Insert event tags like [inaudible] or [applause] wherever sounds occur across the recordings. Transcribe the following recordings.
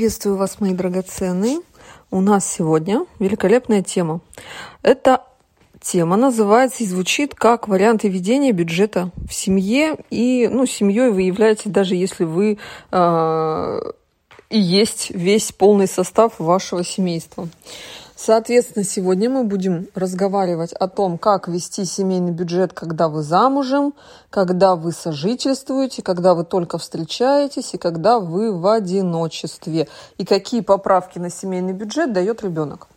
Приветствую вас, мои драгоценные. У нас сегодня великолепная тема. Эта тема называется и звучит как варианты ведения бюджета в семье. И ну, семьей вы являетесь, даже если вы э, и есть весь полный состав вашего семейства. Соответственно, сегодня мы будем разговаривать о том, как вести семейный бюджет, когда вы замужем, когда вы сожительствуете, когда вы только встречаетесь и когда вы в одиночестве. И какие поправки на семейный бюджет дает ребенок.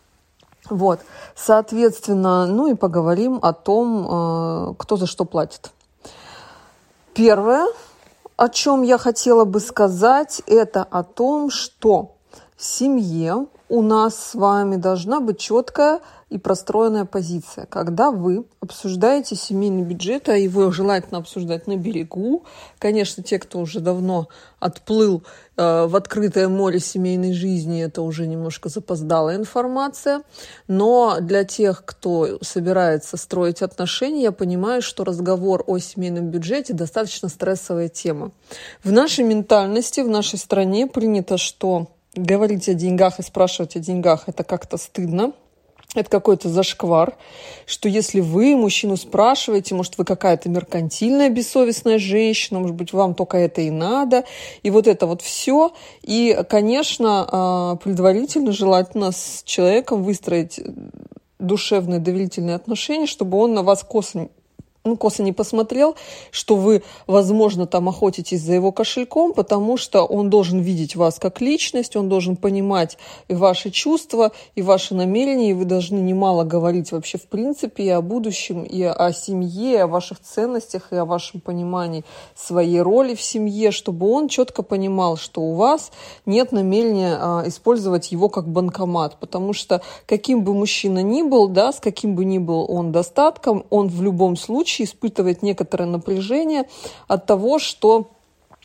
Вот, соответственно, ну и поговорим о том, э, кто за что платит. Первое, о чем я хотела бы сказать, это о том, что в семье у нас с вами должна быть четкая и простроенная позиция. Когда вы обсуждаете семейный бюджет, а его желательно обсуждать на берегу, конечно, те, кто уже давно отплыл э, в открытое море семейной жизни, это уже немножко запоздалая информация, но для тех, кто собирается строить отношения, я понимаю, что разговор о семейном бюджете достаточно стрессовая тема. В нашей ментальности, в нашей стране принято, что говорить о деньгах и спрашивать о деньгах это как-то стыдно. Это какой-то зашквар, что если вы мужчину спрашиваете, может, вы какая-то меркантильная, бессовестная женщина, может быть, вам только это и надо, и вот это вот все. И, конечно, а, предварительно желательно с человеком выстроить душевные доверительные отношения, чтобы он на вас косо ну, косо не посмотрел, что вы, возможно, там охотитесь за его кошельком, потому что он должен видеть вас как личность, он должен понимать и ваши чувства, и ваши намерения, и вы должны немало говорить вообще в принципе и о будущем, и о семье, и о ваших ценностях, и о вашем понимании своей роли в семье, чтобы он четко понимал, что у вас нет намерения а, использовать его как банкомат, потому что каким бы мужчина ни был, да, с каким бы ни был он достатком, он в любом случае случае испытывает некоторое напряжение от того, что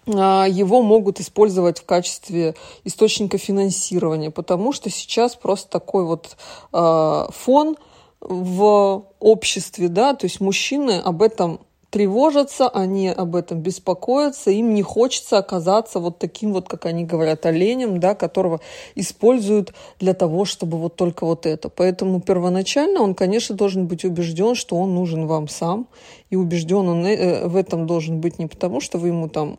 а, его могут использовать в качестве источника финансирования, потому что сейчас просто такой вот э, фон в обществе, да, то есть мужчины об этом тревожатся, они об этом беспокоятся, им не хочется оказаться вот таким вот, как они говорят, оленем, да, которого используют для того, чтобы вот только вот это. Поэтому первоначально он, конечно, должен быть убежден, что он нужен вам сам, и убежден он э, в этом должен быть не потому, что вы ему там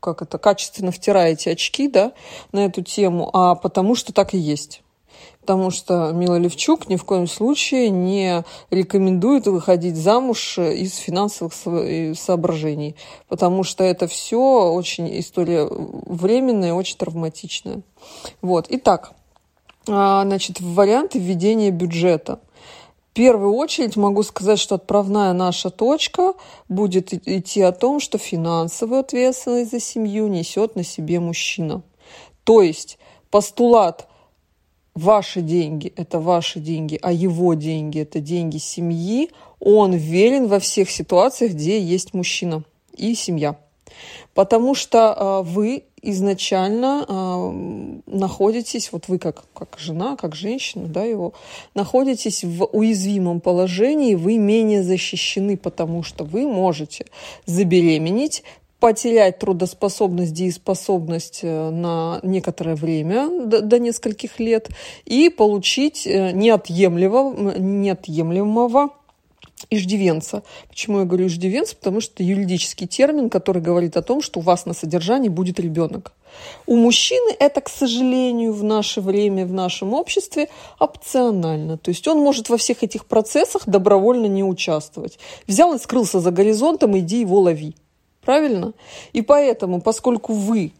как это, качественно втираете очки, да, на эту тему, а потому что так и есть потому что Мила Левчук ни в коем случае не рекомендует выходить замуж из финансовых соображений, потому что это все очень история временная очень травматичная. Вот. Итак, а, значит, варианты введения бюджета. В первую очередь могу сказать, что отправная наша точка будет идти о том, что финансовую ответственность за семью несет на себе мужчина. То есть постулат ваши деньги – это ваши деньги, а его деньги – это деньги семьи, он верен во всех ситуациях, где есть мужчина и семья. Потому что э, вы изначально э, находитесь, вот вы как, как жена, как женщина, да, его, находитесь в уязвимом положении, вы менее защищены, потому что вы можете забеременеть, потерять трудоспособность, дееспособность э, на некоторое время, до, до нескольких лет, и получить э, неотъемлемого, неотъемлемого иждивенца. Почему я говорю иждивенца? Потому что это юридический термин, который говорит о том, что у вас на содержании будет ребенок. У мужчины это, к сожалению, в наше время, в нашем обществе опционально. То есть он может во всех этих процессах добровольно не участвовать. Взял и скрылся за горизонтом, иди его лови. Правильно? И поэтому, поскольку вы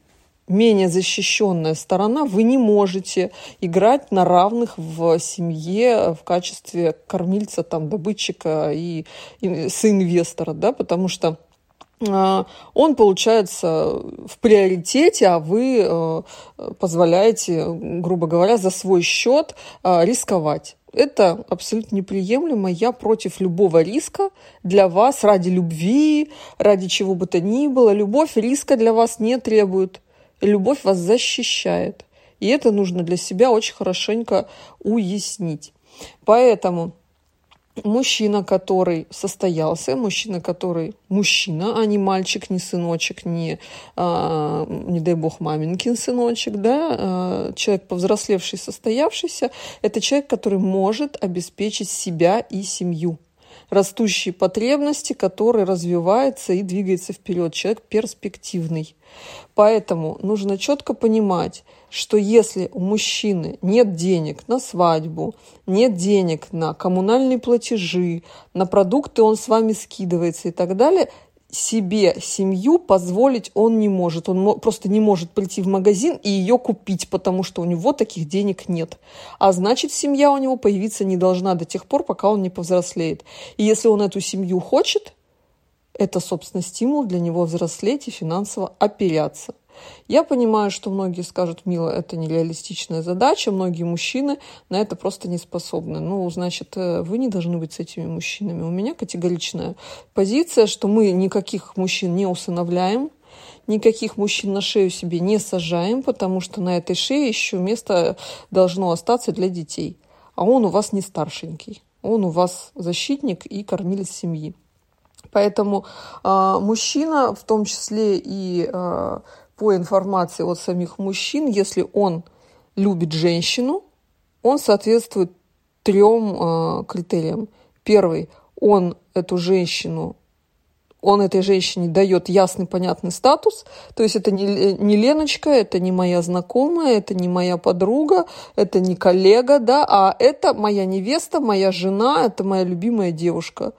менее защищенная сторона, вы не можете играть на равных в семье в качестве кормильца, там, добытчика и, и соинвестора, да, потому что он получается в приоритете, а вы э, позволяете, грубо говоря, за свой счет а, рисковать. Это абсолютно неприемлемо. Я против любого риска для вас ради любви, ради чего бы то ни было. Любовь риска для вас не требует. Любовь вас защищает. И это нужно для себя очень хорошенько уяснить. Поэтому мужчина, который состоялся, мужчина, который мужчина, а не мальчик, не сыночек, не, а, не дай бог, маменькин сыночек, да, а, человек повзрослевший, состоявшийся, это человек, который может обеспечить себя и семью растущие потребности, который развивается и двигается вперед. Человек перспективный. Поэтому нужно четко понимать, что если у мужчины нет денег на свадьбу, нет денег на коммунальные платежи, на продукты он с вами скидывается и так далее, себе семью позволить он не может. Он просто не может прийти в магазин и ее купить, потому что у него таких денег нет. А значит, семья у него появиться не должна до тех пор, пока он не повзрослеет. И если он эту семью хочет, это, собственно, стимул для него взрослеть и финансово оперяться. Я понимаю, что многие скажут, мило, это нереалистичная задача, многие мужчины на это просто не способны. Ну, значит, э, вы не должны быть с этими мужчинами. У меня категоричная позиция, что мы никаких мужчин не усыновляем, никаких мужчин на шею себе не сажаем, потому что на этой шее еще место должно остаться для детей. А он у вас не старшенький, он у вас защитник и кормилец семьи. Поэтому э, мужчина, в том числе и э, по информации от самих мужчин, если он любит женщину, он соответствует трем э, критериям. Первый, он эту женщину, он этой женщине дает ясный, понятный статус. То есть это не, не Леночка, это не моя знакомая, это не моя подруга, это не коллега, да, а это моя невеста, моя жена, это моя любимая девушка.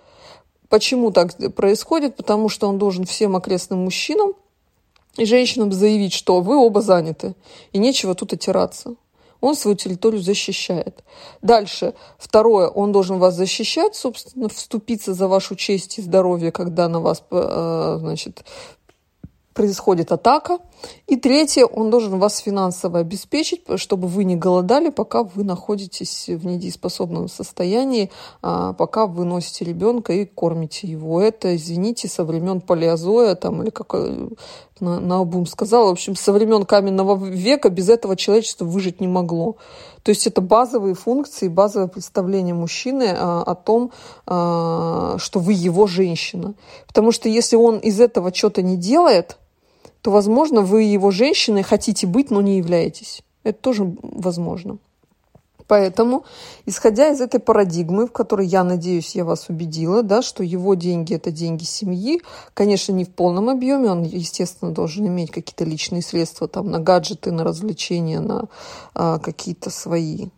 Почему так происходит? Потому что он должен всем окрестным мужчинам и женщинам заявить, что вы оба заняты, и нечего тут отираться. Он свою территорию защищает. Дальше. Второе. Он должен вас защищать, собственно, вступиться за вашу честь и здоровье, когда на вас э, значит, происходит атака. И третье, он должен вас финансово обеспечить, чтобы вы не голодали, пока вы находитесь в недееспособном состоянии, а, пока вы носите ребенка и кормите его. Это, извините, со времен палеозоя там, или как э, на, на обум сказала, в общем, со времен каменного века без этого человечество выжить не могло. То есть это базовые функции, базовое представление мужчины а, о том, а, что вы его женщина. Потому что если он из этого что-то не делает, то, возможно, вы его женщиной хотите быть, но не являетесь. Это тоже возможно. Поэтому, исходя из этой парадигмы, в которой, я надеюсь, я вас убедила, да, что его деньги – это деньги семьи, конечно, не в полном объеме, он, естественно, должен иметь какие-то личные средства там, на гаджеты, на развлечения, на а, какие-то свои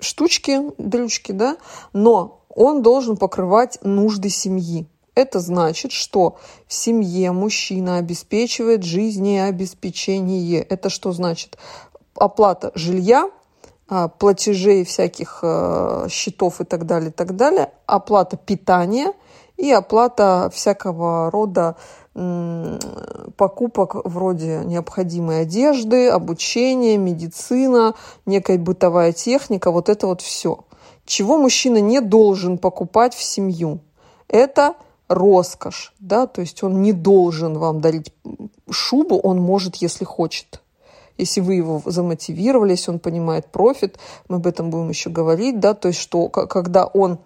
штучки, дрючки, да, но он должен покрывать нужды семьи. Это значит, что в семье мужчина обеспечивает жизнеобеспечение. Это что значит? Оплата жилья, платежей всяких э, счетов и так далее, и так далее, оплата питания и оплата всякого рода покупок вроде необходимой одежды, обучения, медицина, некая бытовая техника, вот это вот все. Чего мужчина не должен покупать в семью? Это роскошь, да, то есть он не должен вам дарить шубу, он может, если хочет. Если вы его замотивировали, если он понимает профит, мы об этом будем еще говорить, да, то есть что когда он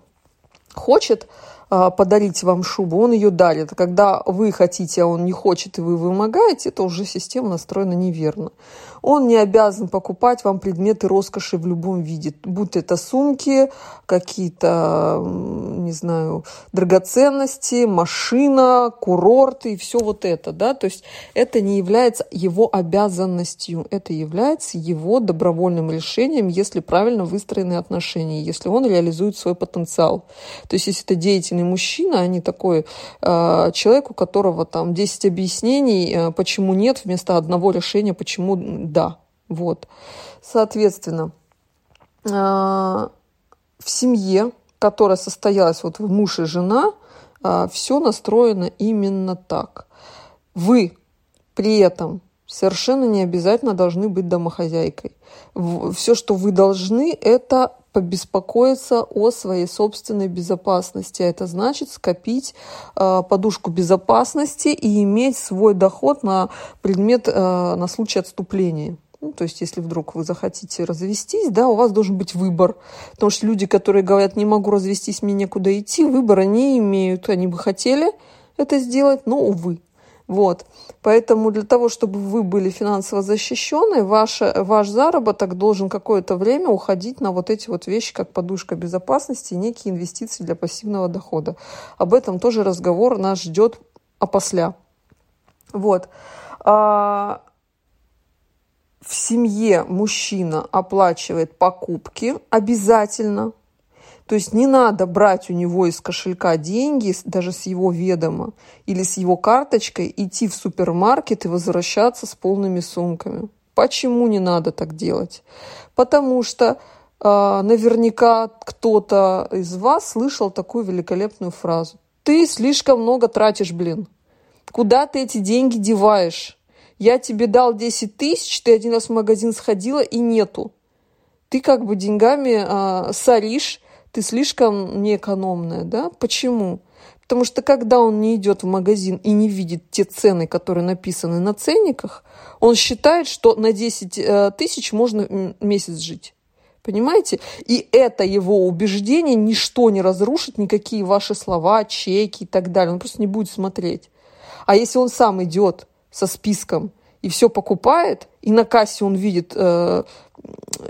хочет, а, подарить вам шубу, он ее дарит. Когда вы хотите, а он не хочет, и вы вымогаете, это уже система настроена неверно. Он не обязан покупать вам предметы роскоши в любом виде, будь это сумки, какие-то, не знаю, драгоценности, машина, курорты и все вот это, да, то есть это не является его обязанностью, это является его добровольным решением, если правильно выстроены отношения, если он реализует свой потенциал. То есть если это деятельный мужчина, а не такой э, человек, у которого там 10 объяснений, э, почему нет, вместо одного решения, почему да. Вот. Соответственно, э, в семье, которая состоялась вот в муж и жена, э, все настроено именно так. Вы при этом совершенно не обязательно должны быть домохозяйкой. Все, что вы должны, это побеспокоиться о своей собственной безопасности. Это значит скопить э, подушку безопасности и иметь свой доход на предмет, э, на случай отступления. Ну, то есть, если вдруг вы захотите развестись, да, у вас должен быть выбор. Потому что люди, которые говорят, не могу развестись, мне некуда идти, выбора не имеют. Они бы хотели это сделать, но, увы. Вот. Поэтому для того, чтобы вы были финансово защищены, ваш, ваш заработок должен какое-то время уходить на вот эти вот вещи, как подушка безопасности и некие инвестиции для пассивного дохода. Об этом тоже разговор нас ждет опосля. Вот. А, в семье мужчина оплачивает покупки обязательно. То есть не надо брать у него из кошелька деньги, даже с его ведома или с его карточкой, идти в супермаркет и возвращаться с полными сумками. Почему не надо так делать? Потому что э, наверняка кто-то из вас слышал такую великолепную фразу. Ты слишком много тратишь, блин. Куда ты эти деньги деваешь? Я тебе дал 10 тысяч, ты один раз в магазин сходила и нету. Ты как бы деньгами э, соришь, ты слишком неэкономная, да? Почему? Потому что когда он не идет в магазин и не видит те цены, которые написаны на ценниках, он считает, что на 10 э, тысяч можно месяц жить. Понимаете? И это его убеждение ничто не разрушит, никакие ваши слова, чеки и так далее. Он просто не будет смотреть. А если он сам идет со списком и все покупает, и на кассе он видит э,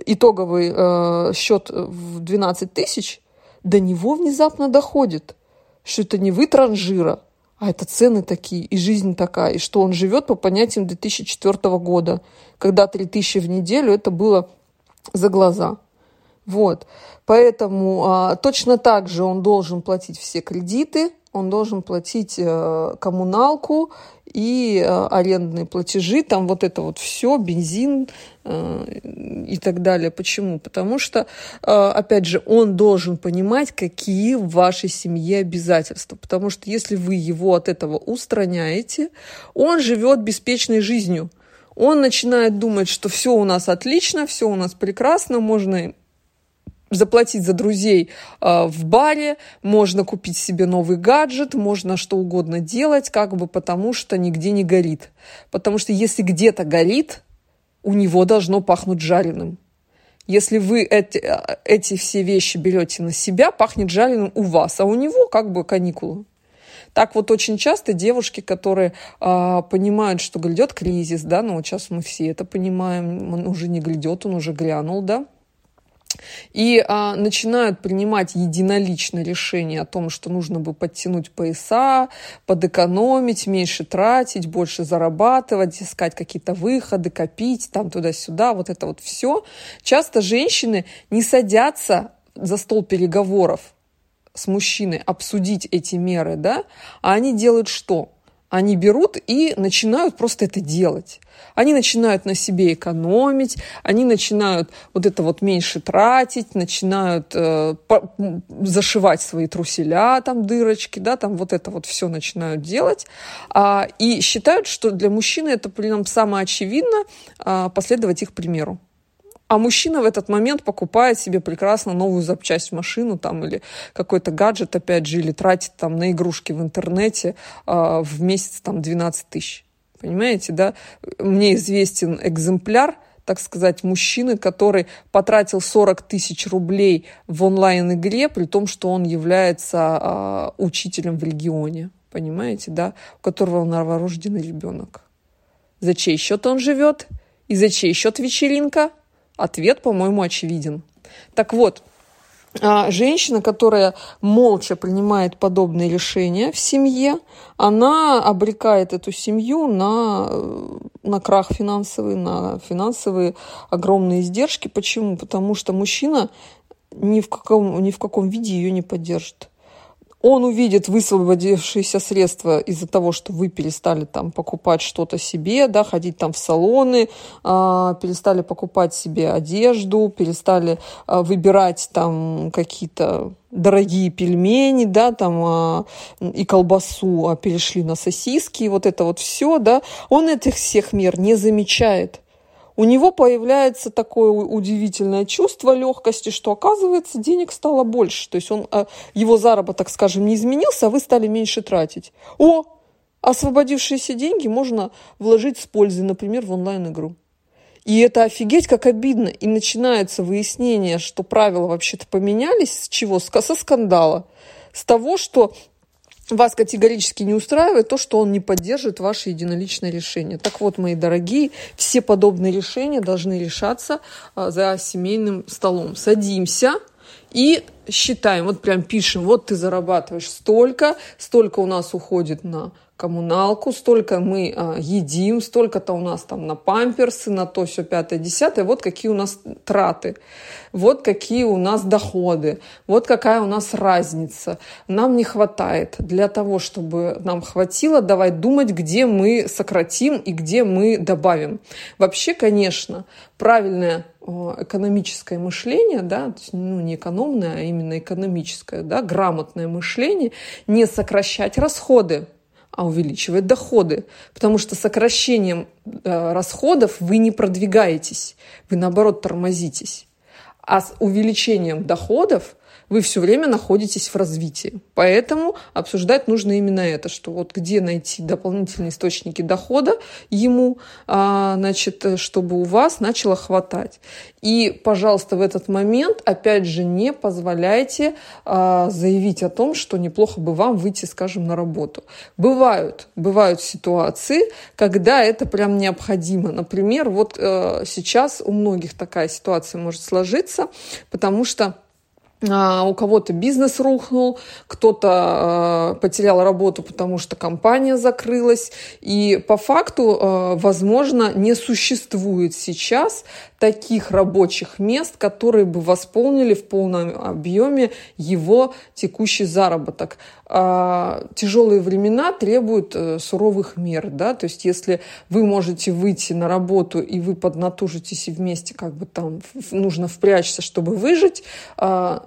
итоговый э, счет в 12 тысяч, до него внезапно доходит, что это не вы транжира, а это цены такие, и жизнь такая, и что он живет по понятиям 2004 года, когда 3000 в неделю это было за глаза. Вот. Поэтому а, точно так же он должен платить все кредиты, он должен платить э, коммуналку и э, арендные платежи, там вот это вот все, бензин э, и так далее. Почему? Потому что, опять же, он должен понимать, какие в вашей семье обязательства. Потому что если вы его от этого устраняете, он живет беспечной жизнью. Он начинает думать, что все у нас отлично, все у нас прекрасно, можно заплатить за друзей э, в баре, можно купить себе новый гаджет, можно что угодно делать, как бы потому что нигде не горит. Потому что если где-то горит, у него должно пахнуть жареным. Если вы эти, э, эти все вещи берете на себя, пахнет жареным у вас, а у него как бы каникулы. Так вот очень часто девушки, которые э, понимают, что грядет кризис, да, ну вот сейчас мы все это понимаем, он уже не грядет, он уже грянул, да, и а, начинают принимать единолично решение о том, что нужно бы подтянуть пояса, подэкономить, меньше тратить, больше зарабатывать, искать какие-то выходы, копить там туда-сюда, вот это вот все. Часто женщины не садятся за стол переговоров с мужчиной обсудить эти меры, да, а они делают что? Они берут и начинают просто это делать. Они начинают на себе экономить, они начинают вот это вот меньше тратить, начинают э, по, зашивать свои труселя, там дырочки, да, там вот это вот все начинают делать. А, и считают, что для мужчины это прям самое очевидно а, последовать их примеру. А мужчина в этот момент покупает себе прекрасно новую запчасть в машину там, или какой-то гаджет, опять же, или тратит там на игрушки в интернете э, в месяц там 12 тысяч. Понимаете, да? Мне известен экземпляр, так сказать, мужчины, который потратил 40 тысяч рублей в онлайн-игре, при том, что он является э, учителем в регионе. Понимаете, да? У которого новорожденный ребенок. За чей счет он живет? И за чей счет вечеринка? Ответ, по-моему, очевиден. Так вот, а, женщина, которая молча принимает подобные решения в семье, она обрекает эту семью на, на крах финансовый, на финансовые огромные издержки. Почему? Потому что мужчина ни в каком, ни в каком виде ее не поддержит он увидит высвободившиеся средства из-за того, что вы перестали там покупать что-то себе, да, ходить там в салоны, э, перестали покупать себе одежду, перестали э, выбирать там какие-то дорогие пельмени, да, там э, и колбасу, а перешли на сосиски, и вот это вот все, да, он этих всех мер не замечает. У него появляется такое удивительное чувство легкости, что оказывается денег стало больше. То есть он, э, его заработок, скажем, не изменился, а вы стали меньше тратить. О, освободившиеся деньги можно вложить с пользой, например, в онлайн-игру. И это офигеть как обидно. И начинается выяснение, что правила вообще-то поменялись. С чего? Со скандала. С того, что вас категорически не устраивает то, что он не поддержит ваше единоличное решение. Так вот, мои дорогие, все подобные решения должны решаться а, за семейным столом. Садимся и считаем, вот прям пишем, вот ты зарабатываешь столько, столько у нас уходит на коммуналку, столько мы а, едим, столько-то у нас там на памперсы, на то все пятое, десятое, вот какие у нас траты, вот какие у нас доходы, вот какая у нас разница. Нам не хватает. Для того, чтобы нам хватило, давай думать, где мы сократим и где мы добавим. Вообще, конечно, правильное экономическое мышление, да, ну, не экономное, а именно экономическое, да, грамотное мышление, не сокращать расходы, а увеличивать доходы. Потому что сокращением э, расходов вы не продвигаетесь, вы наоборот тормозитесь. А с увеличением доходов вы все время находитесь в развитии. Поэтому обсуждать нужно именно это, что вот где найти дополнительные источники дохода ему, а, значит, чтобы у вас начало хватать. И, пожалуйста, в этот момент, опять же, не позволяйте а, заявить о том, что неплохо бы вам выйти, скажем, на работу. Бывают, бывают ситуации, когда это прям необходимо. Например, вот э, сейчас у многих такая ситуация может сложиться, потому что у кого-то бизнес рухнул, кто-то э, потерял работу, потому что компания закрылась. И по факту, э, возможно, не существует сейчас таких рабочих мест, которые бы восполнили в полном объеме его текущий заработок. Э, тяжелые времена требуют э, суровых мер. Да? То есть если вы можете выйти на работу и вы поднатужитесь и вместе как бы там нужно впрячься, чтобы выжить, да,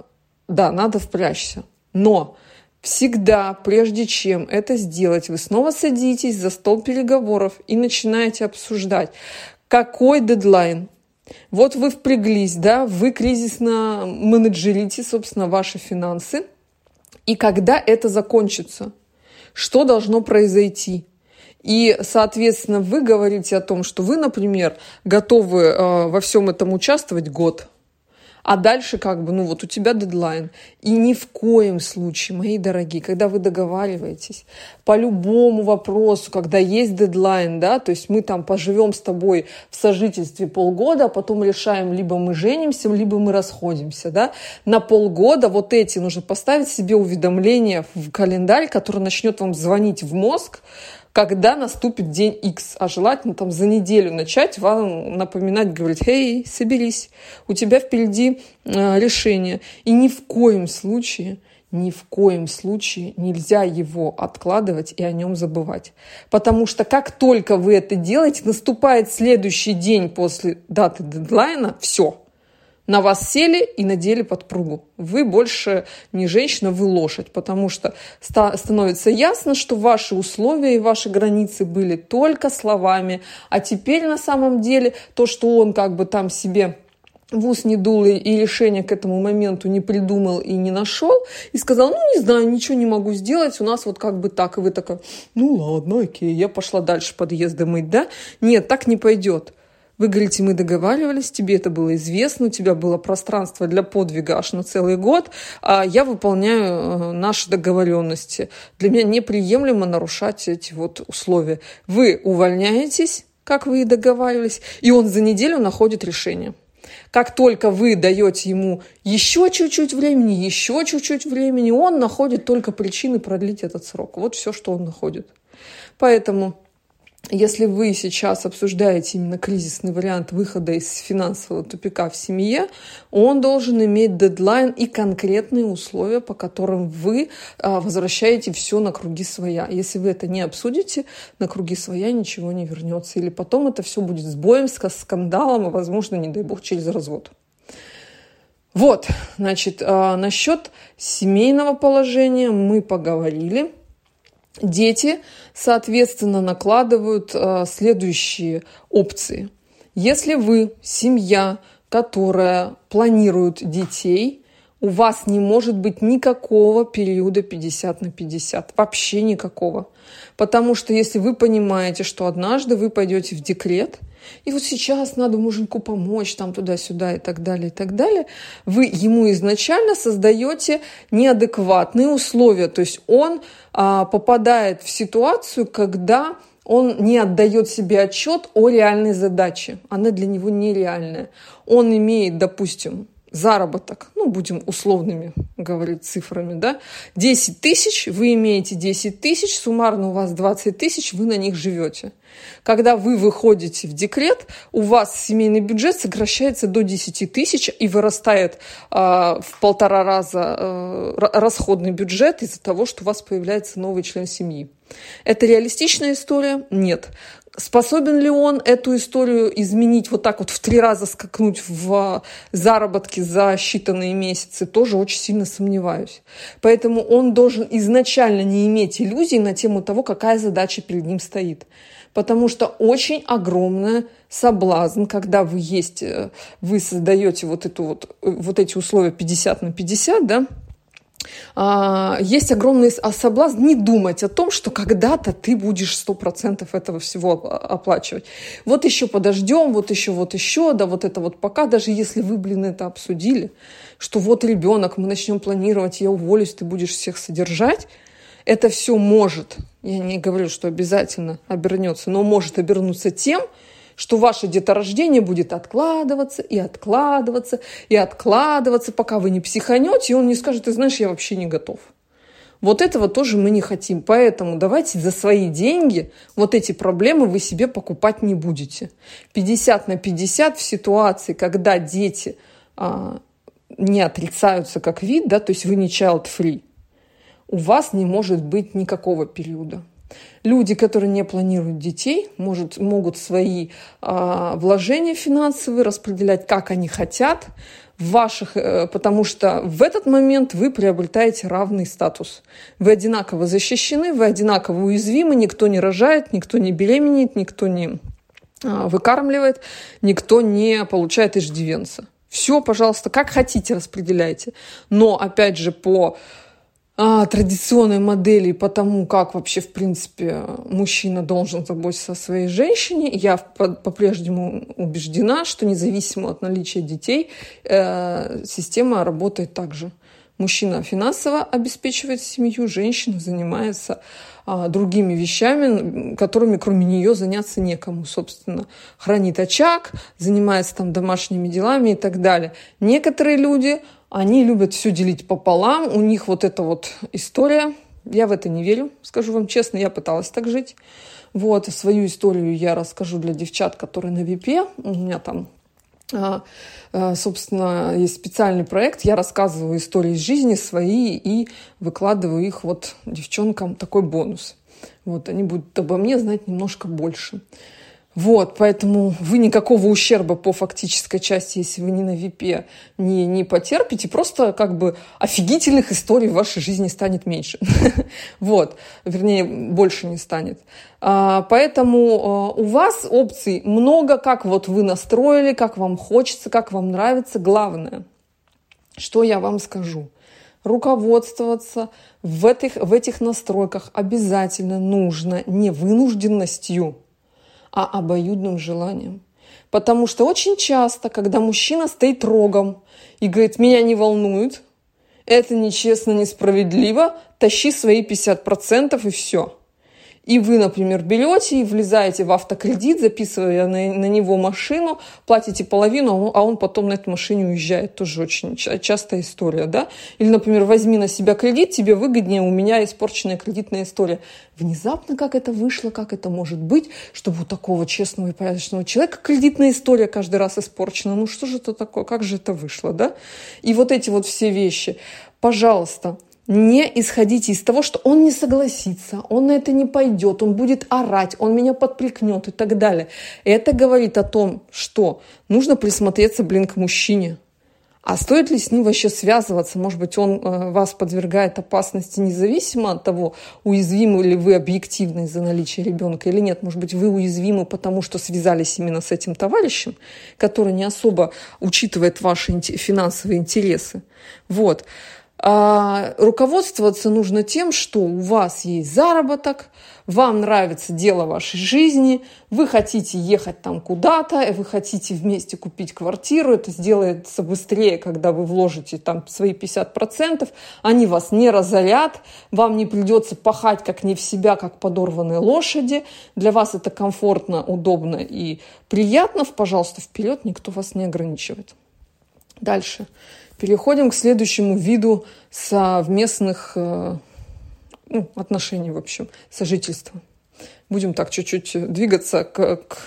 надо впрячься. Но всегда, прежде чем это сделать, вы снова садитесь за стол переговоров и начинаете обсуждать, какой дедлайн. Вот вы впряглись, да, вы кризисно менеджерите, собственно, ваши финансы. И когда это закончится? Что должно произойти? И, соответственно, вы говорите о том, что вы, например, готовы э, во всем этом участвовать год – а дальше как бы, ну вот у тебя дедлайн. И ни в коем случае, мои дорогие, когда вы договариваетесь по любому вопросу, когда есть дедлайн, да, то есть мы там поживем с тобой в сожительстве полгода, а потом решаем, либо мы женимся, либо мы расходимся, да, на полгода вот эти нужно поставить себе уведомления в календарь, который начнет вам звонить в мозг, когда наступит день X, а желательно там за неделю начать вам напоминать, говорить, «Эй, соберись, у тебя впереди э, решение». И ни в коем случае ни в коем случае нельзя его откладывать и о нем забывать. Потому что как только вы это делаете, наступает следующий день после даты дедлайна, все – на вас сели и надели подпругу. Вы больше не женщина, вы лошадь, потому что становится ясно, что ваши условия и ваши границы были только словами, а теперь на самом деле то, что он как бы там себе в ус не дул и решение к этому моменту не придумал и не нашел, и сказал, ну, не знаю, ничего не могу сделать, у нас вот как бы так. И вы такая, ну, ладно, окей, я пошла дальше подъезды мыть, да? Нет, так не пойдет. Вы говорите, мы договаривались, тебе это было известно, у тебя было пространство для подвига аж на целый год, а я выполняю э, наши договоренности. Для меня неприемлемо нарушать эти вот условия. Вы увольняетесь, как вы и договаривались, и он за неделю находит решение. Как только вы даете ему еще чуть-чуть времени, еще чуть-чуть времени, он находит только причины продлить этот срок. Вот все, что он находит. Поэтому если вы сейчас обсуждаете именно кризисный вариант выхода из финансового тупика в семье, он должен иметь дедлайн и конкретные условия, по которым вы а, возвращаете все на круги своя. Если вы это не обсудите, на круги своя ничего не вернется. Или потом это все будет сбоем, скандалом, и, возможно, не дай бог, через развод. Вот, значит, а, насчет семейного положения мы поговорили. Дети, соответственно, накладывают э, следующие опции. Если вы семья, которая планирует детей, у вас не может быть никакого периода 50 на 50. Вообще никакого. Потому что если вы понимаете, что однажды вы пойдете в декрет, и вот сейчас надо муженьку помочь, там туда-сюда и так далее, и так далее, вы ему изначально создаете неадекватные условия. То есть он а, попадает в ситуацию, когда он не отдает себе отчет о реальной задаче. Она для него нереальная. Он имеет, допустим, заработок, ну, будем условными говорить цифрами, да, 10 тысяч, вы имеете 10 тысяч, суммарно у вас 20 тысяч, вы на них живете. Когда вы выходите в декрет, у вас семейный бюджет сокращается до 10 тысяч и вырастает э, в полтора раза э, расходный бюджет из-за того, что у вас появляется новый член семьи. Это реалистичная история? Нет. Способен ли он эту историю изменить, вот так вот в три раза скакнуть в заработки за считанные месяцы, тоже очень сильно сомневаюсь. Поэтому он должен изначально не иметь иллюзий на тему того, какая задача перед ним стоит. Потому что очень огромная соблазн, когда вы есть, э, вы создаете вот, эту вот, э, вот эти условия 50 на 50, да, а, есть огромный соблазн не думать о том, что когда-то ты будешь сто процентов этого всего оплачивать. Вот еще подождем, вот еще, вот еще, да вот это вот пока, даже если вы, блин, это обсудили, что вот ребенок, мы начнем планировать, я уволюсь, ты будешь всех содержать, это все может, я не говорю, что обязательно обернется, но может обернуться тем, что ваше деторождение будет откладываться и откладываться и откладываться, пока вы не психанете, и он не скажет, ты знаешь, я вообще не готов. Вот этого тоже мы не хотим. Поэтому давайте за свои деньги вот эти проблемы вы себе покупать не будете. 50 на 50 в ситуации, когда дети а, не отрицаются как вид, да, то есть вы не child-free, у вас не может быть никакого периода. Люди, которые не планируют детей, может, могут свои э, вложения финансовые распределять, как они хотят, ваших, э, потому что в этот момент вы приобретаете равный статус. Вы одинаково защищены, вы одинаково уязвимы, никто не рожает, никто не беременеет, никто не э, выкармливает, никто не получает иждивенца. Все, пожалуйста, как хотите распределяйте. Но, опять же, по а, традиционной модели по тому, как вообще, в принципе, мужчина должен заботиться о своей женщине, я по-прежнему убеждена, что независимо от наличия детей, э, система работает так же. Мужчина финансово обеспечивает семью, женщина занимается а, другими вещами, которыми кроме нее заняться некому, собственно. Хранит очаг, занимается там домашними делами и так далее. Некоторые люди они любят все делить пополам. У них вот эта вот история. Я в это не верю, скажу вам честно. Я пыталась так жить. Вот, свою историю я расскажу для девчат, которые на ВИПе. У меня там а, а, собственно, есть специальный проект. Я рассказываю истории из жизни свои и выкладываю их вот девчонкам такой бонус. Вот, они будут обо мне знать немножко больше. Вот, поэтому вы никакого ущерба по фактической части, если вы не на ВИПе, не, не потерпите. Просто как бы офигительных историй в вашей жизни станет меньше. [laughs] Вот, вернее, больше не станет. А, поэтому а, у вас опций много, как вот вы настроили, как вам хочется, как вам нравится. Главное, что я вам скажу руководствоваться в этих, в этих настройках обязательно нужно не вынужденностью, а обоюдным желанием. Потому что очень часто, когда мужчина стоит рогом и говорит, меня не волнует, это нечестно, несправедливо, тащи свои 50% и все. И вы, например, берете и влезаете в автокредит, записывая на, на него машину, платите половину, а он потом на этой машине уезжает. Тоже очень частая история, да? Или, например, возьми на себя кредит, тебе выгоднее, у меня испорченная кредитная история. Внезапно как это вышло, как это может быть, чтобы у такого честного и порядочного человека кредитная история каждый раз испорчена. Ну что же это такое, как же это вышло, да? И вот эти вот все вещи. Пожалуйста, не исходите из того, что он не согласится, он на это не пойдет, он будет орать, он меня подприкнет и так далее. Это говорит о том, что нужно присмотреться, блин, к мужчине. А стоит ли с ним вообще связываться? Может быть, он э, вас подвергает опасности независимо от того, уязвимы ли вы объективно из-за наличия ребенка или нет. Может быть, вы уязвимы потому, что связались именно с этим товарищем, который не особо учитывает ваши финансовые интересы. Вот. А руководствоваться нужно тем, что у вас есть заработок, вам нравится дело вашей жизни, вы хотите ехать там куда-то, вы хотите вместе купить квартиру, это сделается быстрее, когда вы вложите там свои 50%, они вас не разорят, вам не придется пахать как не в себя, как подорванные лошади, для вас это комфортно, удобно и приятно, пожалуйста, вперед, никто вас не ограничивает. Дальше. Переходим к следующему виду совместных э, ну, отношений, в общем, сожительства. Будем так чуть-чуть двигаться к, к,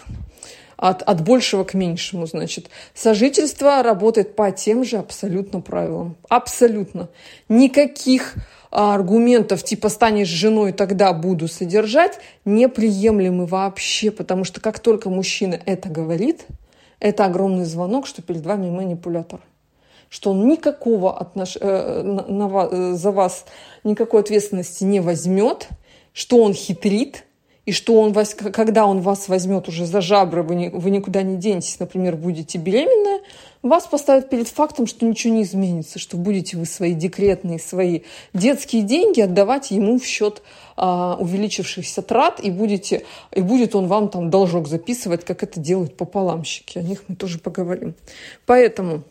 от, от большего к меньшему, значит. Сожительство работает по тем же абсолютно правилам. Абсолютно. Никаких аргументов типа станешь женой, тогда буду содержать, неприемлемы вообще, потому что как только мужчина это говорит, это огромный звонок, что перед вами манипулятор что он никакого отнош... э, на, на, э, за вас никакой ответственности не возьмет, что он хитрит, и что он вас, когда он вас возьмет уже за жабры, вы, не, вы никуда не денетесь, например, будете беременная, вас поставят перед фактом, что ничего не изменится, что будете вы свои декретные, свои детские деньги отдавать ему в счет а, увеличившихся трат, и, будете, и будет он вам там должок записывать, как это делают пополамщики. О них мы тоже поговорим. Поэтому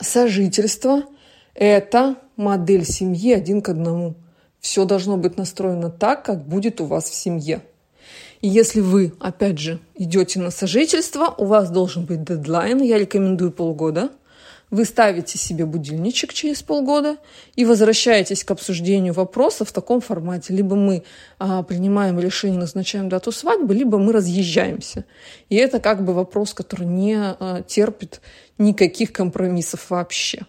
сожительство – это модель семьи один к одному. Все должно быть настроено так, как будет у вас в семье. И если вы, опять же, идете на сожительство, у вас должен быть дедлайн, я рекомендую полгода. Вы ставите себе будильничек через полгода и возвращаетесь к обсуждению вопроса в таком формате. Либо мы а, принимаем решение, назначаем дату свадьбы, либо мы разъезжаемся. И это как бы вопрос, который не а, терпит никаких компромиссов вообще.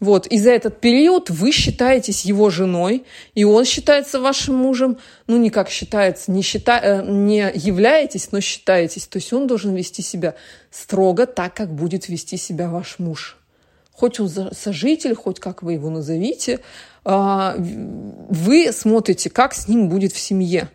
Вот, и за этот период вы считаетесь его женой, и он считается вашим мужем, ну, не как считается, не, счита... Э, не являетесь, но считаетесь. То есть он должен вести себя строго так, как будет вести себя ваш муж. Хоть он сожитель, хоть как вы его назовите, а, вы смотрите, как с ним будет в семье.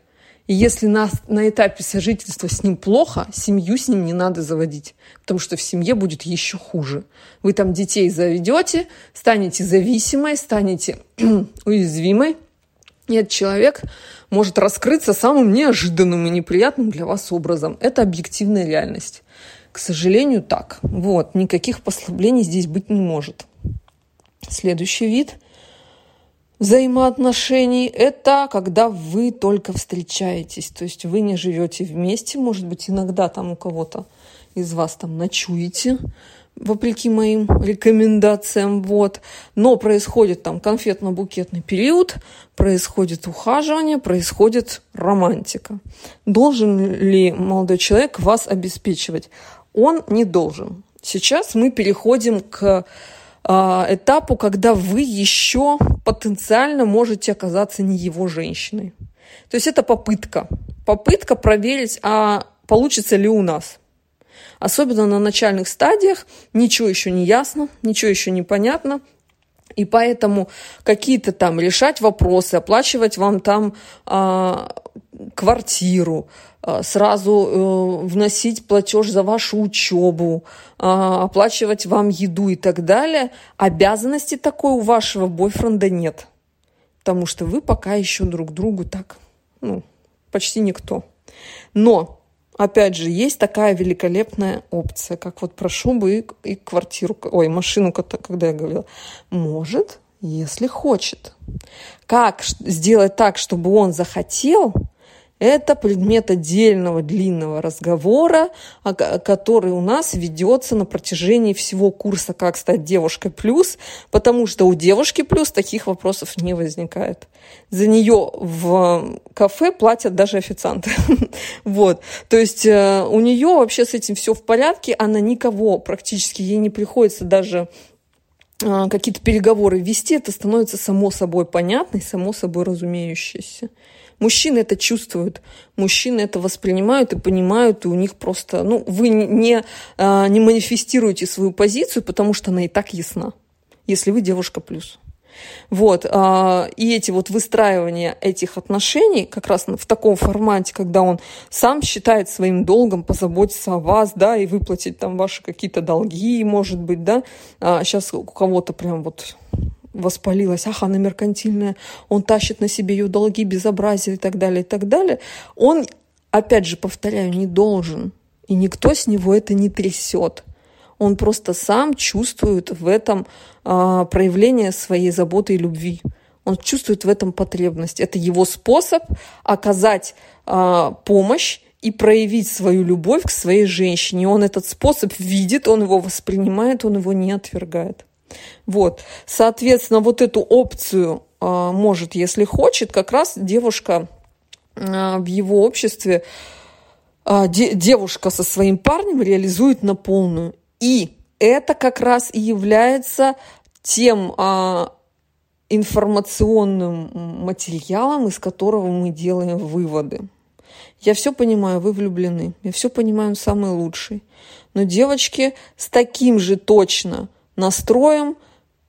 И если на, на этапе сожительства с ним плохо, семью с ним не надо заводить, потому что в семье будет еще хуже. Вы там детей заведете, станете зависимой, станете [clears throat] уязвимой, и этот человек может раскрыться самым неожиданным и неприятным для вас образом. Это объективная реальность. К сожалению, так. Вот, никаких послаблений здесь быть не может. Следующий вид – взаимоотношений – это когда вы только встречаетесь. То есть вы не живете вместе, может быть, иногда там у кого-то из вас там ночуете, вопреки моим рекомендациям, вот. Но происходит там конфетно-букетный период, происходит ухаживание, происходит романтика. Должен ли молодой человек вас обеспечивать? Он не должен. Сейчас мы переходим к этапу, когда вы еще потенциально можете оказаться не его женщиной. То есть это попытка. Попытка проверить, а получится ли у нас. Особенно на начальных стадиях ничего еще не ясно, ничего еще не понятно. И поэтому какие-то там решать вопросы, оплачивать вам там а, квартиру, а, сразу э, вносить платеж за вашу учебу, а, оплачивать вам еду и так далее, обязанности такой у вашего бойфренда нет. Потому что вы пока еще друг другу так, ну, почти никто. Но, опять же, есть такая великолепная опция, как вот прошу бы и квартиру, ой, машину, когда я говорила, может, если хочет. Как сделать так, чтобы он захотел – это предмет отдельного длинного разговора, который у нас ведется на протяжении всего курса «Как стать девушкой плюс», потому что у девушки плюс таких вопросов не возникает. За нее в кафе платят даже официанты. [laughs] Вот. То есть э, у нее вообще с этим все в порядке, она никого практически, ей не приходится даже э, какие-то переговоры вести, это становится само собой понятно и само собой разумеющееся. Мужчины это чувствуют, мужчины это воспринимают и понимают, и у них просто, ну, вы не, не манифестируете свою позицию, потому что она и так ясна, если вы девушка плюс. Вот. А, и эти вот выстраивания этих отношений как раз в таком формате, когда он сам считает своим долгом позаботиться о вас, да, и выплатить там ваши какие-то долги, может быть, да. сейчас а у кого-то прям вот воспалилась, ах, она меркантильная, он тащит на себе ее долги, безобразие и так далее, и так далее. Он, опять же, повторяю, не должен. И никто с него это не трясет он просто сам чувствует в этом а, проявление своей заботы и любви. Он чувствует в этом потребность. Это его способ оказать а, помощь и проявить свою любовь к своей женщине. Он этот способ видит, он его воспринимает, он его не отвергает. Вот. Соответственно, вот эту опцию а, может, если хочет, как раз девушка а, в его обществе, а, де, девушка со своим парнем реализует на полную. И это как раз и является тем а, информационным материалом, из которого мы делаем выводы. Я все понимаю, вы влюблены. Я все понимаю, он самый лучший. Но девочки с таким же точно настроем –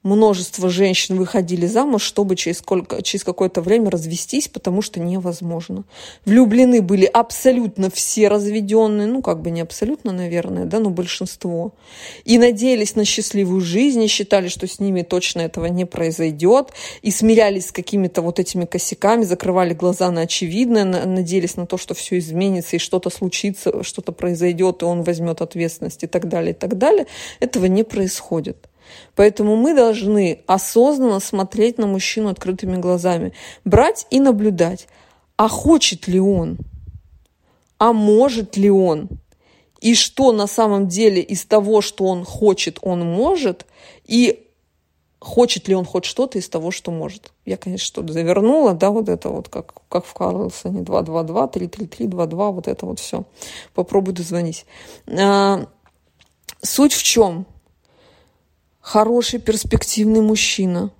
множество женщин выходили замуж, чтобы через, сколько, через какое-то время развестись, потому что невозможно. Влюблены были абсолютно все разведенные, ну, как бы не абсолютно, наверное, да, но большинство. И надеялись на счастливую жизнь, и считали, что с ними точно этого не произойдет, и смирялись с какими-то вот этими косяками, закрывали глаза на очевидное, надеялись на то, что все изменится, и что-то случится, что-то произойдет, и он возьмет ответственность и так далее, и так далее. Этого не происходит. Поэтому мы должны осознанно смотреть на мужчину открытыми глазами, брать и наблюдать, а хочет ли он, а может ли он, и что на самом деле из того, что он хочет, он может, и хочет ли он хоть что-то из того, что может. Я, конечно, что-то завернула, да, вот это вот, как, как в Карлсоне, 222, 333, 22, вот это вот все. Попробуй дозвонить. А, суть в чем? Хороший, перспективный мужчина.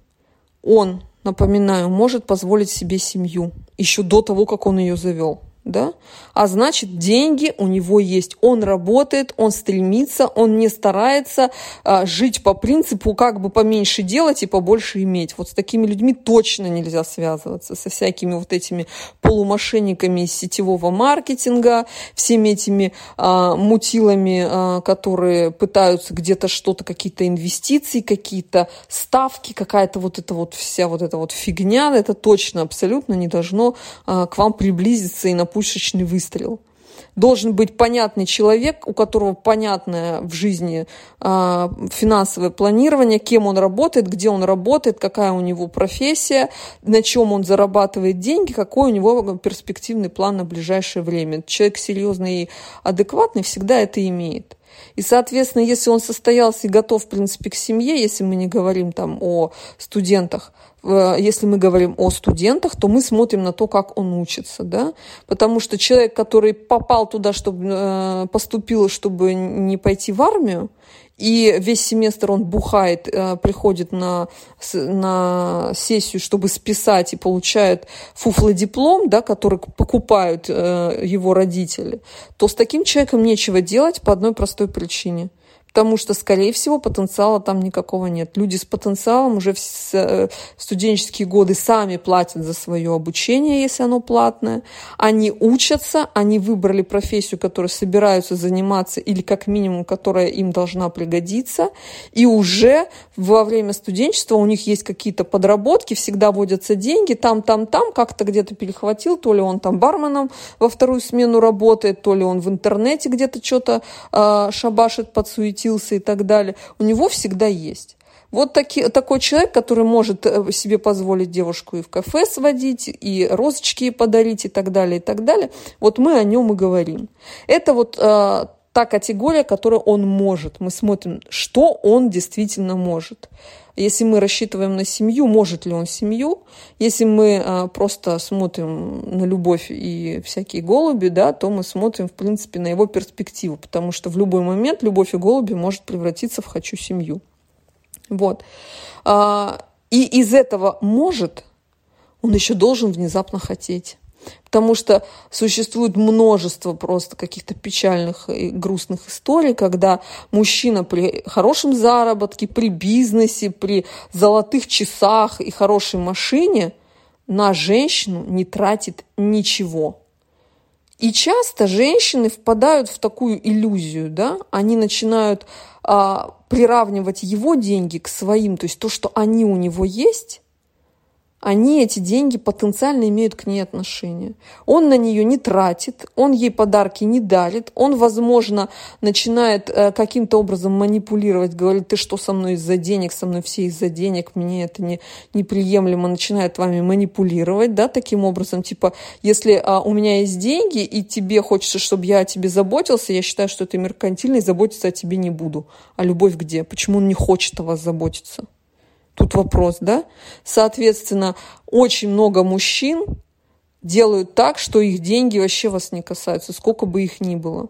Он, напоминаю, может позволить себе семью еще до того, как он ее завел да? А значит, деньги у него есть. Он работает, он стремится, он не старается а, жить по принципу, как бы поменьше делать и побольше иметь. Вот с такими людьми точно нельзя связываться, со всякими вот этими полумошенниками из сетевого маркетинга, всеми этими а, мутилами, а, которые пытаются где-то что-то, какие-то инвестиции, какие-то ставки, какая-то вот эта вот вся вот эта вот фигня, это точно абсолютно не должно а, к вам приблизиться и на пушечный выстрел. Должен быть понятный человек, у которого понятное в жизни э, финансовое планирование, кем он работает, где он работает, какая у него профессия, на чем он зарабатывает деньги, какой у него перспективный план на ближайшее время. Человек серьезный и адекватный всегда это имеет. И, соответственно, если он состоялся и готов, в принципе, к семье, если мы не говорим там о студентах, если мы говорим о студентах, то мы смотрим на то, как он учится, да, потому что человек, который попал туда, чтобы э, поступил, чтобы не пойти в армию, и весь семестр он бухает, э, приходит на, на сессию, чтобы списать и получает фуфлодиплом, да, который покупают э, его родители, то с таким человеком нечего делать по одной простой причине – потому что, скорее всего, потенциала там никакого нет. Люди с потенциалом уже в э, студенческие годы сами платят за свое обучение, если оно платное. Они учатся, они выбрали профессию, которой собираются заниматься или как минимум, которая им должна пригодиться. И уже во время студенчества у них есть какие-то подработки, всегда водятся деньги, там, там, там, как-то где-то перехватил, то ли он там барменом во вторую смену работает, то ли он в интернете где-то что-то э, шабашит, подсуетит крутился и так далее, у него всегда есть. Вот таки, такой человек, который может э, себе позволить девушку и в кафе сводить, и розочки подарить, и так далее, и так далее. Вот мы о нем и говорим. Это вот э, та категория, которую он может. Мы смотрим, что он действительно может. Если мы рассчитываем на семью, может ли он семью? Если мы а, просто смотрим на любовь и всякие голуби, да, то мы смотрим, в принципе, на его перспективу, потому что в любой момент любовь и голуби может превратиться в «хочу семью». Вот. А, и из этого «может» он еще должен внезапно хотеть. Потому что существует множество просто каких-то печальных и грустных историй, когда мужчина при хорошем заработке, при бизнесе, при золотых часах и хорошей машине на женщину не тратит ничего. И часто женщины впадают в такую иллюзию, да, они начинают а, приравнивать его деньги к своим, то есть то, что они у него есть, они эти деньги потенциально имеют к ней отношение. Он на нее не тратит, он ей подарки не дарит, он, возможно, начинает э, каким-то образом манипулировать, говорит, ты что со мной из-за денег, со мной все из-за денег, мне это не, неприемлемо, начинает вами манипулировать, да, таким образом, типа, если а, у меня есть деньги, и тебе хочется, чтобы я о тебе заботился, я считаю, что ты меркантильный, заботиться о тебе не буду. А любовь где? Почему он не хочет о вас заботиться? Тут вопрос, да? Соответственно, очень много мужчин делают так, что их деньги вообще вас не касаются, сколько бы их ни было.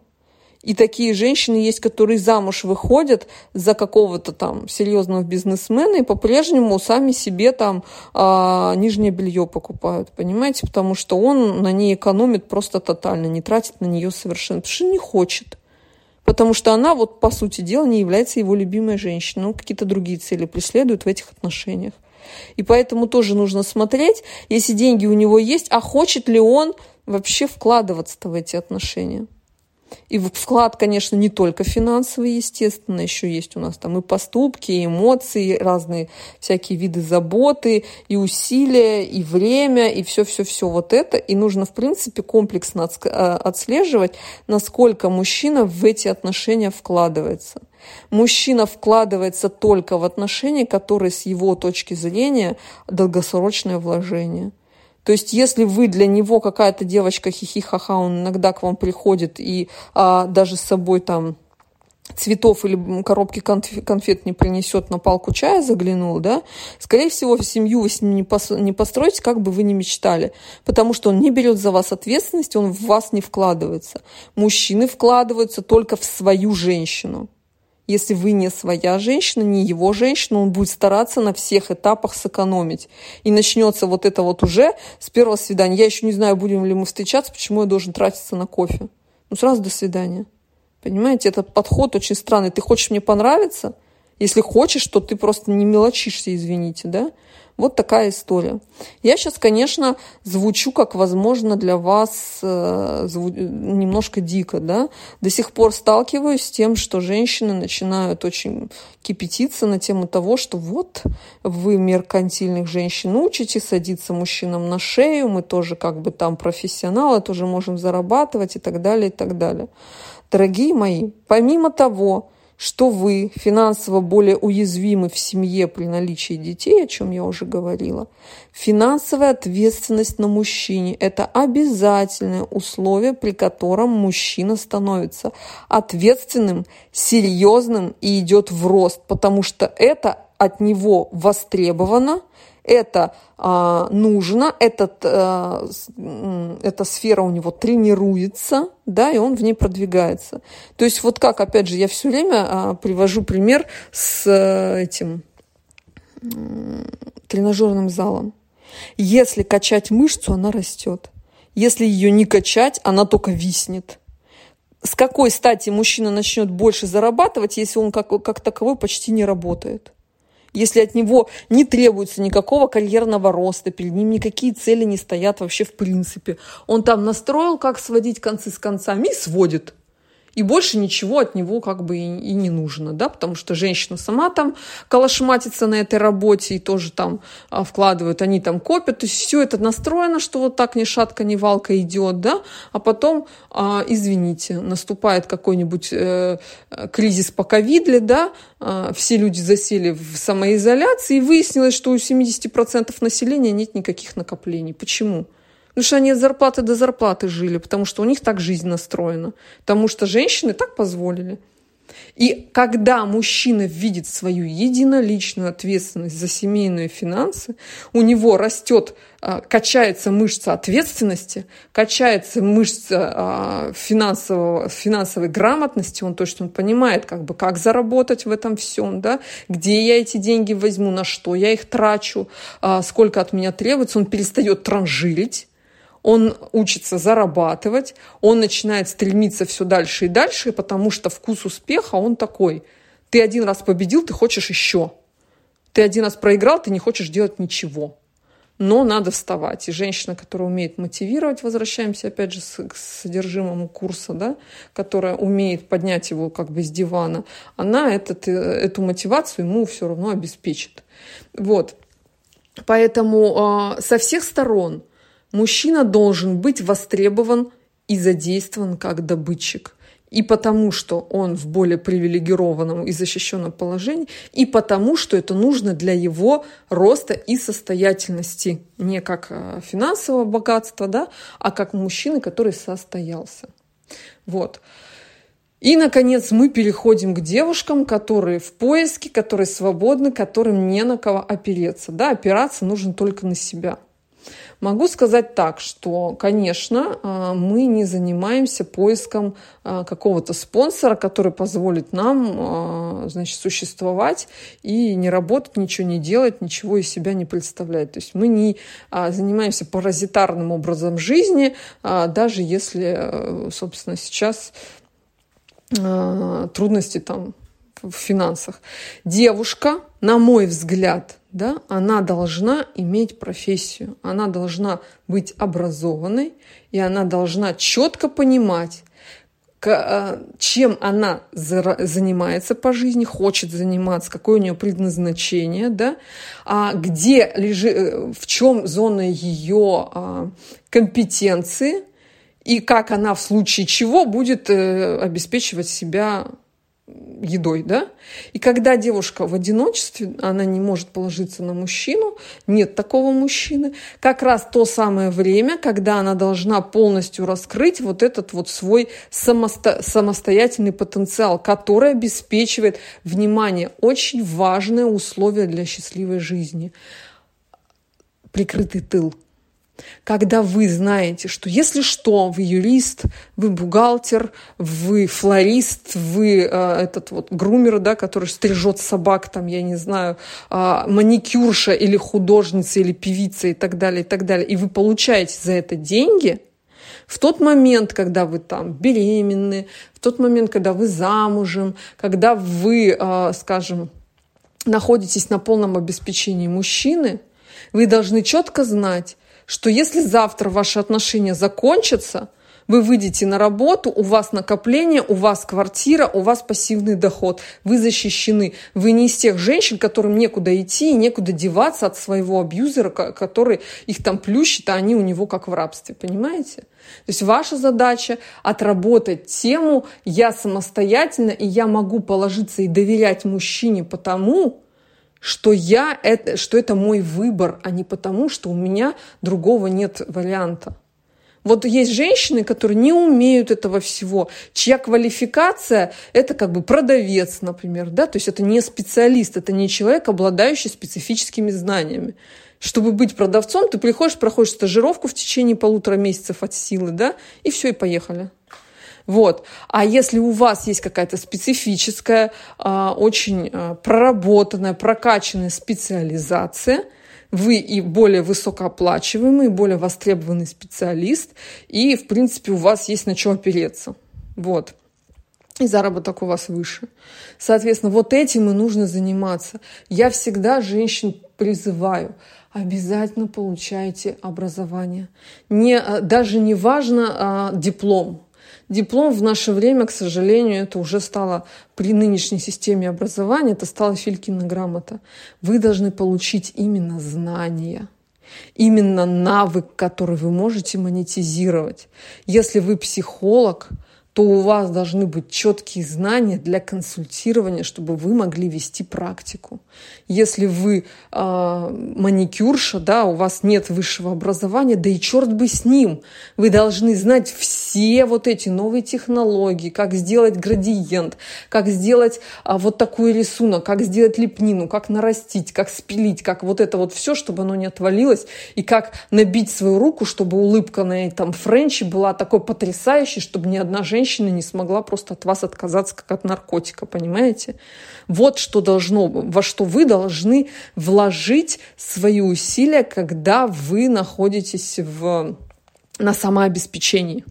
И такие женщины есть, которые замуж выходят за какого-то там серьезного бизнесмена и по-прежнему сами себе там а, нижнее белье покупают, понимаете? Потому что он на ней экономит просто тотально, не тратит на нее совершенно, потому что не хочет. Потому что она, вот по сути дела, не является его любимой женщиной. Он какие-то другие цели преследует в этих отношениях. И поэтому тоже нужно смотреть, если деньги у него есть, а хочет ли он вообще вкладываться в эти отношения. И вклад, конечно, не только финансовый, естественно, еще есть у нас там и поступки, и эмоции, и разные всякие виды заботы, и усилия, и время, и все-все-все вот это. И нужно, в принципе, комплексно э, отслеживать, насколько мужчина в эти отношения вкладывается. Мужчина вкладывается только в отношения, которые с его точки зрения долгосрочное вложение – то есть, если вы для него какая-то девочка хихи-ха-ха, он иногда к вам приходит и а, даже с собой там цветов или коробки конфет не принесет, на палку чая заглянул, да, скорее всего, семью вы с ним не построите, как бы вы ни мечтали, потому что он не берет за вас ответственность, он в вас не вкладывается. Мужчины вкладываются только в свою женщину. Если вы не своя женщина, не его женщина, он будет стараться на всех этапах сэкономить. И начнется вот это вот уже с первого свидания. Я еще не знаю, будем ли мы встречаться, почему я должен тратиться на кофе. Ну, сразу до свидания. Понимаете, этот подход очень странный. Ты хочешь мне понравиться? Если хочешь, то ты просто не мелочишься, извините, да? Вот такая история. Я сейчас, конечно, звучу как, возможно, для вас э, немножко дико, да. До сих пор сталкиваюсь с тем, что женщины начинают очень кипятиться на тему того, что вот вы меркантильных женщин учите, садиться мужчинам на шею, мы тоже как бы там профессионалы, тоже можем зарабатывать и так далее, и так далее. Дорогие мои, помимо того, что вы финансово более уязвимы в семье при наличии детей, о чем я уже говорила, финансовая ответственность на мужчине – это обязательное условие, при котором мужчина становится ответственным, серьезным и идет в рост, потому что это от него востребовано – это а, нужно, этот, а, эта сфера у него тренируется, да, и он в ней продвигается. То есть вот как, опять же, я все время а, привожу пример с а, этим а, тренажерным залом. Если качать мышцу, она растет. Если ее не качать, она только виснет. С какой стати мужчина начнет больше зарабатывать, если он как, как таковой почти не работает? Если от него не требуется никакого карьерного роста, перед ним никакие цели не стоят вообще в принципе. Он там настроил, как сводить концы с концами и сводит и больше ничего от него как бы и, и не нужно, да, потому что женщина сама там калашматится на этой работе и тоже там а, вкладывают, они там копят, то есть все это настроено, что вот так ни шатка, ни валка идет, да, а потом, а, извините, наступает какой-нибудь э, кризис по ковидле, да, а, все люди засели в самоизоляции, и выяснилось, что у 70% населения нет никаких накоплений. Почему? Потому что они от зарплаты до зарплаты жили, потому что у них так жизнь настроена. Потому что женщины так позволили. И когда мужчина видит свою единоличную ответственность за семейные финансы, у него растет, а, качается мышца ответственности, качается мышца а, финансового, финансовой грамотности, он точно понимает, как бы, как заработать в этом всем, да, где я эти деньги возьму, на что я их трачу, а, сколько от меня требуется, он перестает транжирить, он учится зарабатывать, он начинает стремиться все дальше и дальше, потому что вкус успеха, он такой. Ты один раз победил, ты хочешь еще. Ты один раз проиграл, ты не хочешь делать ничего. Но надо вставать. И женщина, которая умеет мотивировать, возвращаемся опять же к содержимому курса, да, которая умеет поднять его как бы с дивана, она этот, э, эту мотивацию ему все равно обеспечит. Вот. Поэтому э, со всех сторон мужчина должен быть востребован и задействован как добытчик и потому, что он в более привилегированном и защищенном положении, и потому, что это нужно для его роста и состоятельности, не как э, финансового богатства, да, а как мужчины, который состоялся. Вот. И, наконец, мы переходим к девушкам, которые в поиске, которые свободны, которым не на кого опереться. Да, опираться нужно только на себя – Могу сказать так, что, конечно, а, мы не занимаемся поиском а, какого-то спонсора, который позволит нам а, значит, существовать и не работать, ничего не делать, ничего из себя не представлять. То есть мы не занимаемся паразитарным образом жизни, даже если, собственно, сейчас трудности там в финансах. Девушка, на мой взгляд, да, она должна иметь профессию, она должна быть образованной, и она должна четко понимать, а, чем она занимается по жизни, хочет заниматься, какое у нее предназначение, да, а где лежит, э, в чем зона ее а, компетенции, и как она в случае чего будет э, обеспечивать себя едой, да? И когда девушка в одиночестве, она не может положиться на мужчину, нет такого мужчины, как раз то самое время, когда она должна полностью раскрыть вот этот вот свой самосто самостоятельный потенциал, который обеспечивает, внимание, очень важное условие для счастливой жизни. Прикрытый тыл – когда вы знаете, что если что, вы юрист, вы бухгалтер, вы флорист, вы э, этот вот грумер, да, который стрижет собак, там, я не знаю, э, маникюрша или художница или певица и так далее, и так далее, и вы получаете за это деньги, в тот момент, когда вы там беременны, в тот момент, когда вы замужем, когда вы, э, скажем, находитесь на полном обеспечении мужчины, вы должны четко знать, что если завтра ваши отношения закончатся, вы выйдете на работу, у вас накопление, у вас квартира, у вас пассивный доход. Вы защищены. Вы не из тех женщин, которым некуда идти и некуда деваться от своего абьюзера, который их там плющит, а они у него как в рабстве. Понимаете? То есть ваша задача отработать тему «я самостоятельно, и я могу положиться и доверять мужчине потому, что я это, что это мой выбор, а не потому, что у меня другого нет варианта. Вот есть женщины, которые не умеют этого всего, чья квалификация – это как бы продавец, например, да, то есть это не специалист, это не человек, обладающий специфическими знаниями. Чтобы быть продавцом, ты приходишь, проходишь стажировку в течение полутора месяцев от силы, да, и все, и поехали. Вот. А если у вас есть какая-то специфическая, а, очень а, проработанная, прокачанная специализация, вы и более высокооплачиваемый, более востребованный специалист, и, в принципе, у вас есть на что опереться. Вот. И заработок у вас выше. Соответственно, вот этим и нужно заниматься. Я всегда женщин призываю, обязательно получайте образование. Не, а, даже не важно а, диплом, Диплом в наше время, к сожалению, это уже стало при нынешней системе образования, это стала Филькина грамота. Вы должны получить именно знания, именно навык, который вы можете монетизировать. Если вы психолог, то у вас должны быть четкие знания для консультирования, чтобы вы могли вести практику. Если вы э, маникюрша, да, у вас нет высшего образования, да и черт бы с ним, вы должны знать все вот эти новые технологии, как сделать градиент, как сделать э, вот такой рисунок, как сделать лепнину, как нарастить, как спилить, как вот это вот все, чтобы оно не отвалилось, и как набить свою руку, чтобы улыбка на этом френче была такой потрясающей, чтобы ни одна женщина женщина не смогла просто от вас отказаться, как от наркотика, понимаете? Вот что должно, во что вы должны вложить свои усилия, когда вы находитесь в на самообеспечении.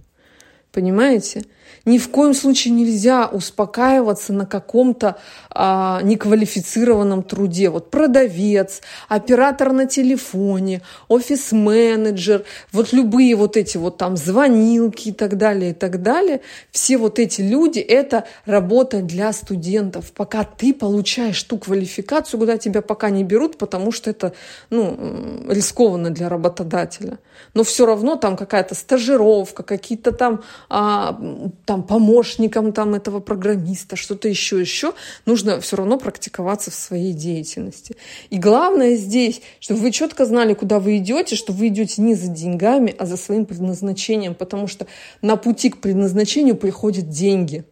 Понимаете? Ни в коем случае нельзя успокаиваться на каком-то а, неквалифицированном труде. Вот продавец, оператор на телефоне, офис-менеджер, вот любые вот эти вот там звонилки и так далее, и так далее. Все вот эти люди – это работа для студентов. Пока ты получаешь ту квалификацию, куда тебя пока не берут, потому что это ну, рискованно для работодателя. Но все равно там какая-то стажировка, какие-то там, а, там помощником там этого программиста, что-то еще, еще, нужно все равно практиковаться в своей деятельности. И главное здесь, чтобы вы четко знали, куда вы идете, что вы идете не за деньгами, а за своим предназначением, потому что на пути к предназначению приходят деньги.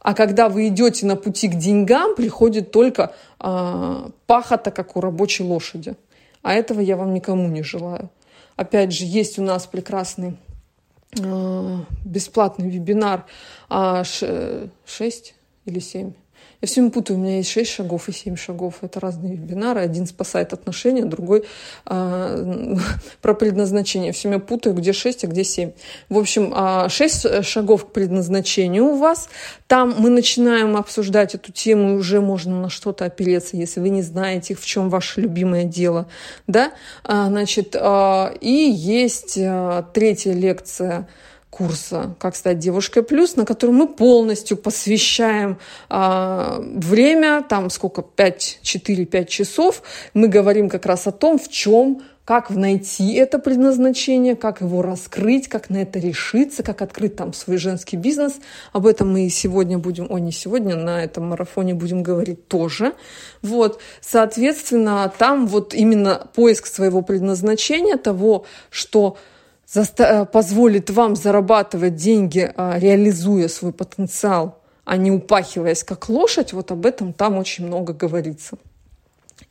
А когда вы идете на пути к деньгам, приходит только э, пахота, как у рабочей лошади. А этого я вам никому не желаю. Опять же, есть у нас прекрасный а, бесплатный вебинар а, 6 или 7 я все время путаю, у меня есть 6 шагов и 7 шагов. Это разные вебинары. Один спасает отношения, другой а, [laughs] про предназначение. Все время путаю, где 6, а где 7. В общем, а, 6 шагов к предназначению у вас. Там мы начинаем обсуждать эту тему, и уже можно на что-то опереться, если вы не знаете, в чем ваше любимое дело. Да? А, значит, а, и есть а, третья лекция – курса «Как стать девушкой плюс», на котором мы полностью посвящаем э, время, там сколько, 5, 4-5 часов. Мы говорим как раз о том, в чем как найти это предназначение, как его раскрыть, как на это решиться, как открыть там свой женский бизнес. Об этом мы сегодня будем, о, не сегодня, на этом марафоне будем говорить тоже. Вот, соответственно, там вот именно поиск своего предназначения, того, что позволит вам зарабатывать деньги, а, реализуя свой потенциал, а не упахиваясь как лошадь, вот об этом там очень много говорится.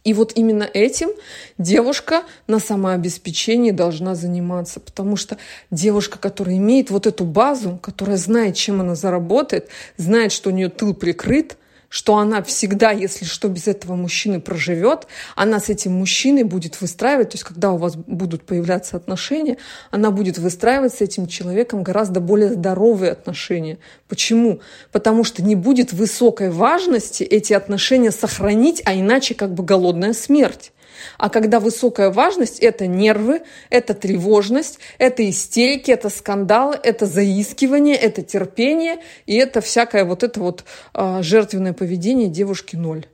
И вот именно этим девушка на самообеспечении должна заниматься, потому что девушка, которая имеет вот эту базу, которая знает, чем она заработает, знает, что у нее тыл прикрыт – что она всегда, если что, без этого мужчины проживет, она с этим мужчиной будет выстраивать, то есть когда у вас будут появляться отношения, она будет выстраивать с этим человеком гораздо более здоровые отношения. Почему? Потому что не будет высокой важности эти отношения сохранить, а иначе как бы голодная смерть. А когда высокая важность, это нервы, это тревожность, это истерики, это скандалы, это заискивание, это терпение, и это всякое вот это вот э, жертвенное поведение девушки ноль.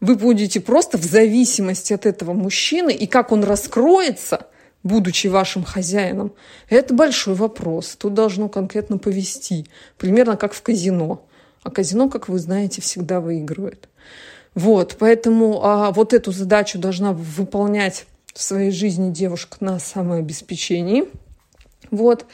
Вы будете просто в зависимости от этого мужчины, и как он раскроется, будучи вашим хозяином, это большой вопрос. Тут должно конкретно повести. Примерно как в казино. А казино, как вы знаете, всегда выигрывает. Вот, поэтому а, вот эту задачу должна выполнять в своей жизни девушка на самообеспечении. Вот.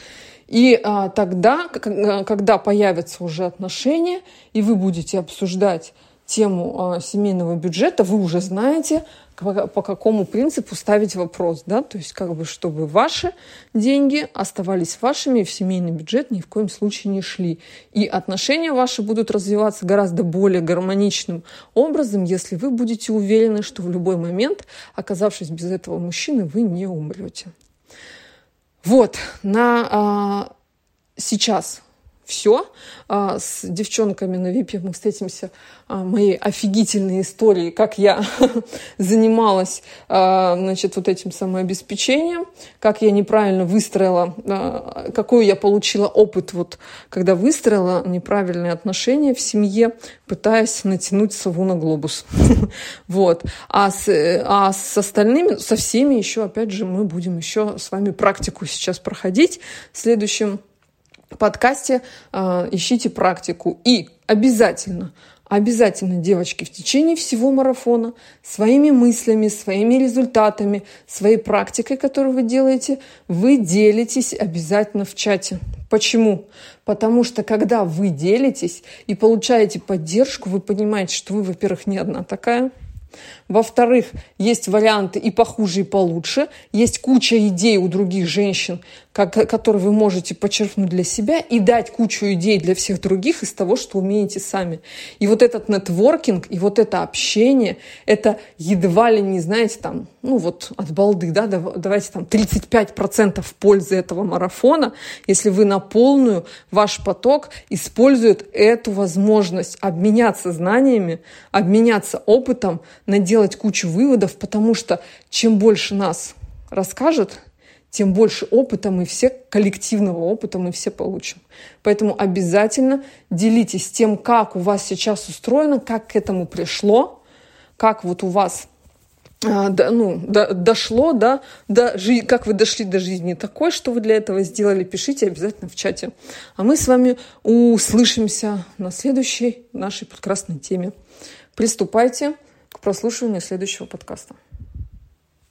И а, тогда, когда появятся уже отношения, и вы будете обсуждать тему а, семейного бюджета, вы уже знаете, по какому принципу ставить вопрос, да, то есть как бы чтобы ваши деньги оставались вашими в семейный бюджет ни в коем случае не шли. И отношения ваши будут развиваться гораздо более гармоничным образом, если вы будете уверены, что в любой момент, оказавшись без этого мужчины, вы не умрете. Вот, на а, сейчас все. А, с девчонками на ВИПе мы встретимся а, моей офигительной истории, как я [laughs] занималась а, значит, вот этим самообеспечением, как я неправильно выстроила, какой я получила опыт, вот, когда выстроила неправильные отношения в семье, пытаясь натянуть сову на глобус. [laughs] вот. А с, а с остальными, со всеми еще, опять же, мы будем еще с вами практику сейчас проходить в следующем подкасте э, ищите практику. И обязательно, обязательно, девочки, в течение всего марафона своими мыслями, своими результатами, своей практикой, которую вы делаете, вы делитесь обязательно в чате. Почему? Потому что когда вы делитесь и получаете поддержку, вы понимаете, что вы, во-первых, не одна такая – во-вторых, есть варианты и похуже, и получше. Есть куча идей у других женщин, как, который вы можете почерпнуть для себя и дать кучу идей для всех других из того, что умеете сами. И вот этот нетворкинг, и вот это общение, это едва ли не, знаете, там, ну вот от балды, да, давайте там 35% пользы этого марафона, если вы на полную ваш поток использует эту возможность обменяться знаниями, обменяться опытом, наделать кучу выводов, потому что чем больше нас расскажет, тем больше опыта мы все, коллективного опыта мы все получим. Поэтому обязательно делитесь тем, как у вас сейчас устроено, как к этому пришло, как вот у вас а, до, ну, до, дошло, да, до, жи, как вы дошли до жизни такой, что вы для этого сделали, пишите обязательно в чате. А мы с вами услышимся на следующей нашей прекрасной теме. Приступайте к прослушиванию следующего подкаста.